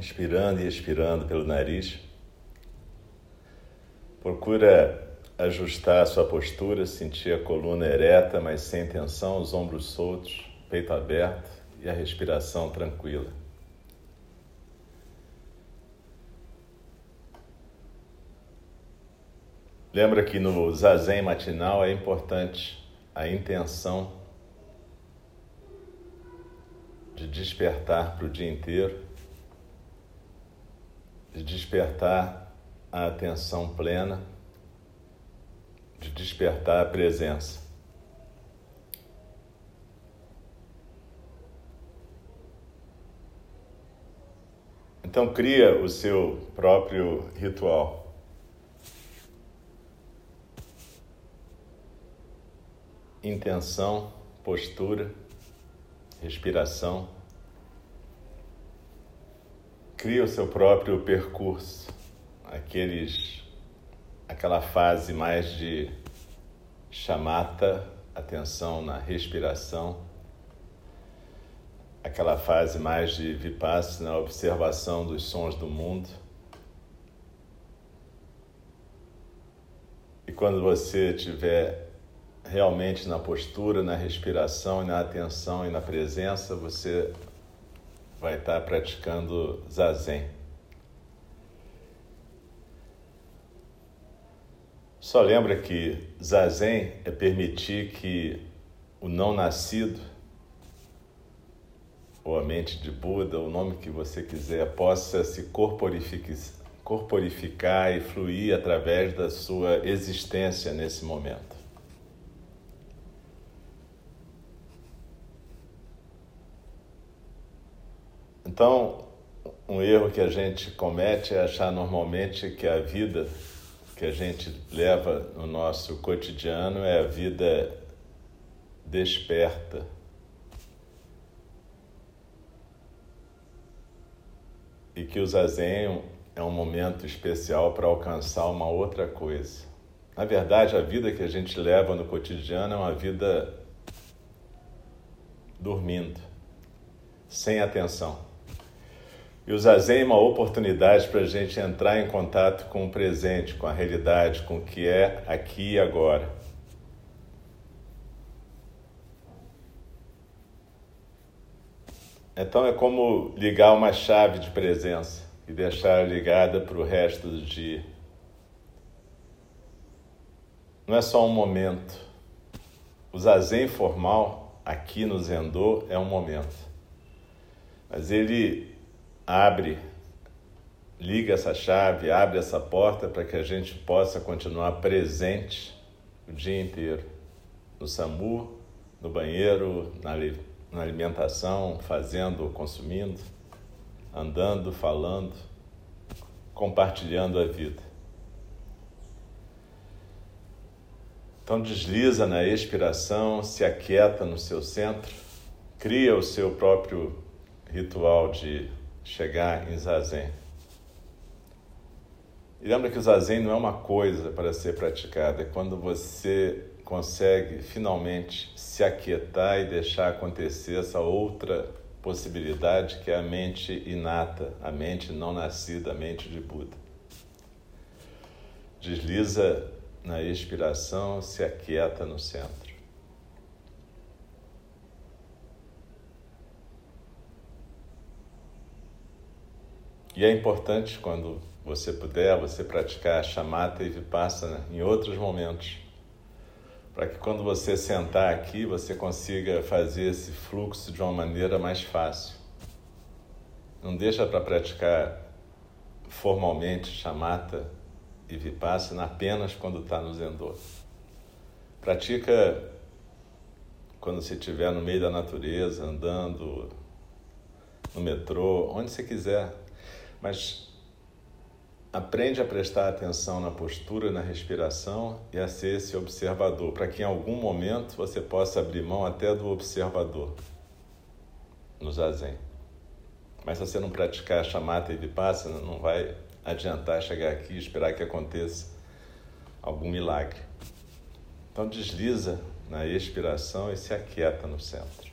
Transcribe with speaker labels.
Speaker 1: inspirando e expirando pelo nariz. Procura ajustar a sua postura, sentir a coluna ereta, mas sem tensão, os ombros soltos, peito aberto e a respiração tranquila. Lembra que no zazen matinal é importante a intenção de despertar para o dia inteiro, de despertar a atenção plena, de despertar a presença. Então cria o seu próprio ritual. intenção, postura, respiração. Cria o seu próprio percurso, aqueles, aquela fase mais de chamata, atenção na respiração, aquela fase mais de vipassana, observação dos sons do mundo. E quando você tiver realmente na postura, na respiração e na atenção e na presença, você vai estar praticando zazen. Só lembra que zazen é permitir que o não nascido, ou a mente de Buda, o nome que você quiser, possa se corporificar e fluir através da sua existência nesse momento. Então, um erro que a gente comete é achar normalmente que a vida que a gente leva no nosso cotidiano é a vida desperta. E que o zazen é um momento especial para alcançar uma outra coisa. Na verdade, a vida que a gente leva no cotidiano é uma vida dormindo, sem atenção. E o Zazen é uma oportunidade para a gente entrar em contato com o presente, com a realidade, com o que é aqui e agora. Então é como ligar uma chave de presença e deixar ligada para o resto do dia. Não é só um momento. O zazen formal, aqui no Zendô, é um momento. Mas ele abre, liga essa chave, abre essa porta para que a gente possa continuar presente o dia inteiro no SAMU, no banheiro, na, na alimentação, fazendo, consumindo, andando, falando, compartilhando a vida. Então desliza na expiração, se aquieta no seu centro, cria o seu próprio ritual de chegar em zazen. E lembra que o zazen não é uma coisa para ser praticada, é quando você consegue finalmente se aquietar e deixar acontecer essa outra possibilidade que é a mente inata, a mente não nascida, a mente de Buda. Desliza na expiração, se aquieta no centro. E é importante quando você puder, você praticar chamata e vipassana em outros momentos, para que quando você sentar aqui, você consiga fazer esse fluxo de uma maneira mais fácil. Não deixa para praticar formalmente chamata e vipassana apenas quando está no zendô. Pratica quando você estiver no meio da natureza, andando no metrô, onde você quiser. Mas aprende a prestar atenção na postura, na respiração e a ser esse observador, para que em algum momento você possa abrir mão até do observador no zazen. Mas se você não praticar chamata e vipassana, não vai adiantar chegar aqui e esperar que aconteça algum milagre. Então desliza na expiração e se aquieta no centro.